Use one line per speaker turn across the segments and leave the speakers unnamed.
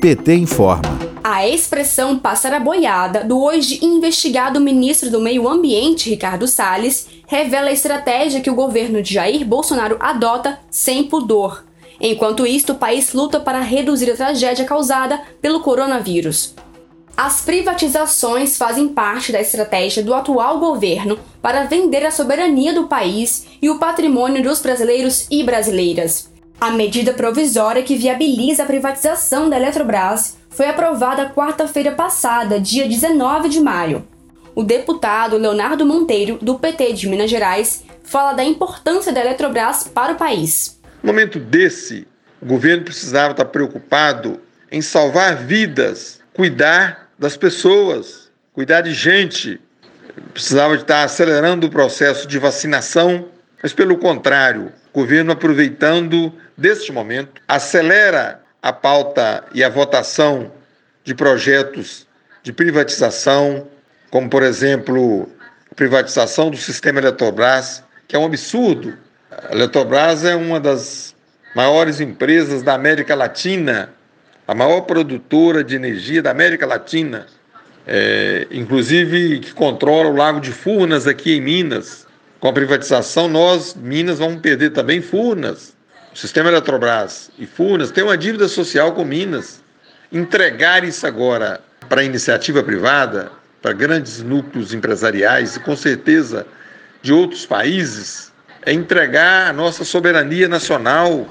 PT informa.
A expressão passar a boiada do hoje investigado ministro do Meio Ambiente, Ricardo Salles, revela a estratégia que o governo de Jair Bolsonaro adota sem pudor. Enquanto isto, o país luta para reduzir a tragédia causada pelo coronavírus. As privatizações fazem parte da estratégia do atual governo para vender a soberania do país e o patrimônio dos brasileiros e brasileiras. A medida provisória que viabiliza a privatização da Eletrobras foi aprovada quarta-feira passada, dia 19 de maio. O deputado Leonardo Monteiro, do PT de Minas Gerais, fala da importância da Eletrobras para o país.
No momento desse, o governo precisava estar preocupado em salvar vidas, cuidar das pessoas, cuidar de gente. Precisava estar acelerando o processo de vacinação, mas pelo contrário, o governo aproveitando deste momento acelera a pauta e a votação de projetos de privatização, como por exemplo, a privatização do sistema Eletrobras, que é um absurdo. A Eletrobras é uma das maiores empresas da América Latina, a maior produtora de energia da América Latina, é, inclusive que controla o Lago de Furnas aqui em Minas. Com a privatização, nós, Minas, vamos perder também Furnas. O sistema Eletrobras e Furnas tem uma dívida social com Minas. Entregar isso agora para iniciativa privada, para grandes núcleos empresariais e com certeza de outros países, é entregar a nossa soberania nacional.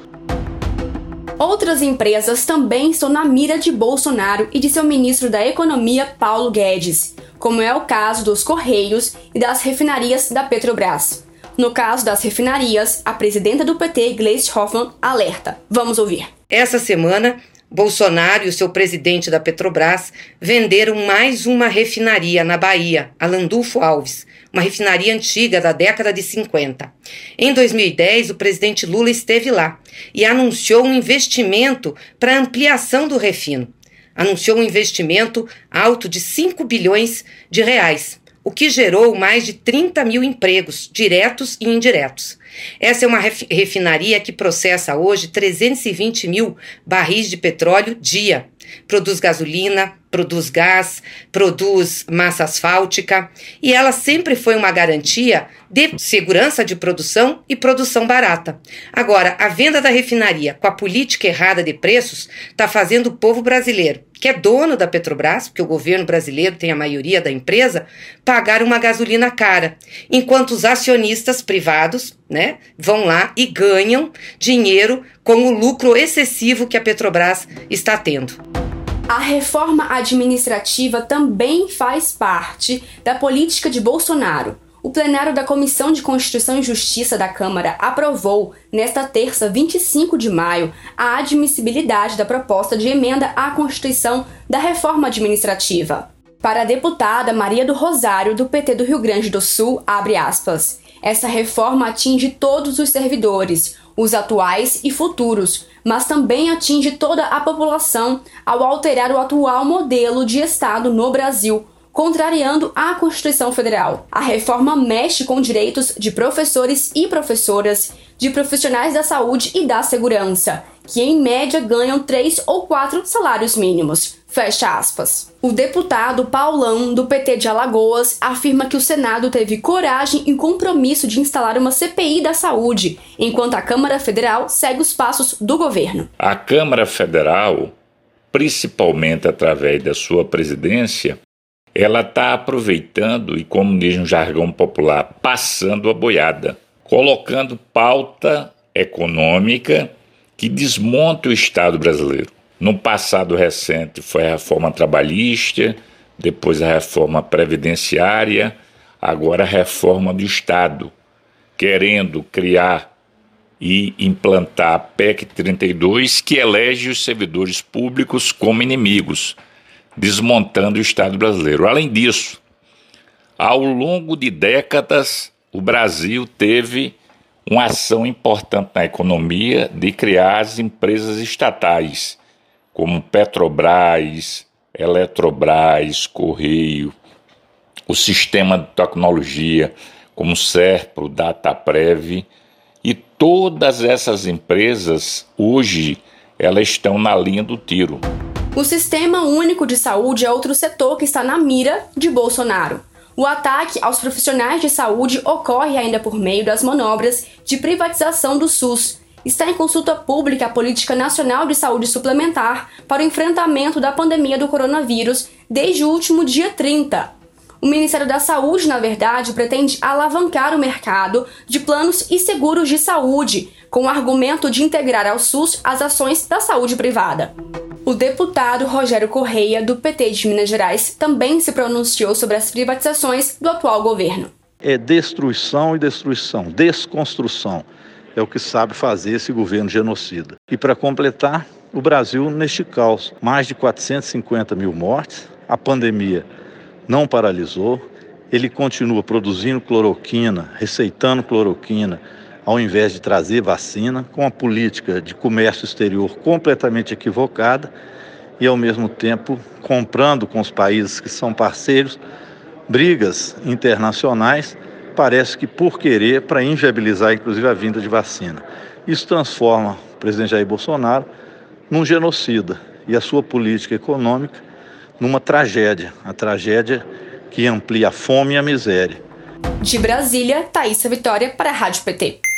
Outras empresas também estão na mira de Bolsonaro e de seu ministro da Economia, Paulo Guedes como é o caso dos Correios e das refinarias da Petrobras. No caso das refinarias, a presidenta do PT, Gleisi Hoffmann, alerta. Vamos ouvir.
Essa semana, Bolsonaro e o seu presidente da Petrobras venderam mais uma refinaria na Bahia, a Landulfo Alves, uma refinaria antiga da década de 50. Em 2010, o presidente Lula esteve lá e anunciou um investimento para ampliação do refino anunciou um investimento alto de 5 bilhões de reais, o que gerou mais de 30 mil empregos, diretos e indiretos. Essa é uma refinaria que processa hoje 320 mil barris de petróleo dia. Produz gasolina, produz gás, produz massa asfáltica e ela sempre foi uma garantia de segurança de produção e produção barata. Agora, a venda da refinaria com a política errada de preços está fazendo o povo brasileiro, que é dono da Petrobras, porque o governo brasileiro tem a maioria da empresa, pagar uma gasolina cara, enquanto os acionistas privados né, vão lá e ganham dinheiro com o lucro excessivo que a Petrobras está tendo.
A reforma administrativa também faz parte da política de Bolsonaro. O plenário da Comissão de Constituição e Justiça da Câmara aprovou, nesta terça, 25 de maio, a admissibilidade da proposta de emenda à Constituição da reforma administrativa. Para a deputada Maria do Rosário, do PT do Rio Grande do Sul, abre aspas. Essa reforma atinge todos os servidores, os atuais e futuros, mas também atinge toda a população ao alterar o atual modelo de Estado no Brasil, contrariando a Constituição Federal. A reforma mexe com direitos de professores e professoras, de profissionais da saúde e da segurança, que em média ganham três ou quatro salários mínimos. Fecha aspas. O deputado Paulão, do PT de Alagoas, afirma que o Senado teve coragem e compromisso de instalar uma CPI da saúde, enquanto a Câmara Federal segue os passos do governo.
A Câmara Federal, principalmente através da sua presidência, ela está aproveitando e, como diz no jargão popular, passando a boiada, colocando pauta econômica que desmonta o Estado brasileiro. No passado recente foi a reforma trabalhista, depois a reforma previdenciária, agora a reforma do Estado, querendo criar e implantar a PEC 32, que elege os servidores públicos como inimigos, desmontando o Estado brasileiro. Além disso, ao longo de décadas, o Brasil teve uma ação importante na economia de criar as empresas estatais como Petrobras, Eletrobras, Correio, o sistema de tecnologia como Serpro, Dataprev e todas essas empresas hoje elas estão na linha do tiro.
O Sistema Único de Saúde é outro setor que está na mira de Bolsonaro. O ataque aos profissionais de saúde ocorre ainda por meio das manobras de privatização do SUS. Está em consulta pública a Política Nacional de Saúde Suplementar para o enfrentamento da pandemia do coronavírus desde o último dia 30. O Ministério da Saúde, na verdade, pretende alavancar o mercado de planos e seguros de saúde, com o argumento de integrar ao SUS as ações da saúde privada. O deputado Rogério Correia, do PT de Minas Gerais, também se pronunciou sobre as privatizações do atual governo.
É destruição e destruição, desconstrução. É o que sabe fazer esse governo genocida. E para completar, o Brasil neste caos. Mais de 450 mil mortes, a pandemia não paralisou, ele continua produzindo cloroquina, receitando cloroquina, ao invés de trazer vacina, com a política de comércio exterior completamente equivocada e, ao mesmo tempo, comprando com os países que são parceiros brigas internacionais, parece que por querer, para inviabilizar inclusive a vinda de vacina. Isso transforma o presidente Jair Bolsonaro num genocida e a sua política econômica numa tragédia, a tragédia que amplia a fome e a miséria.
De Brasília, Thaisa Vitória para a Rádio PT.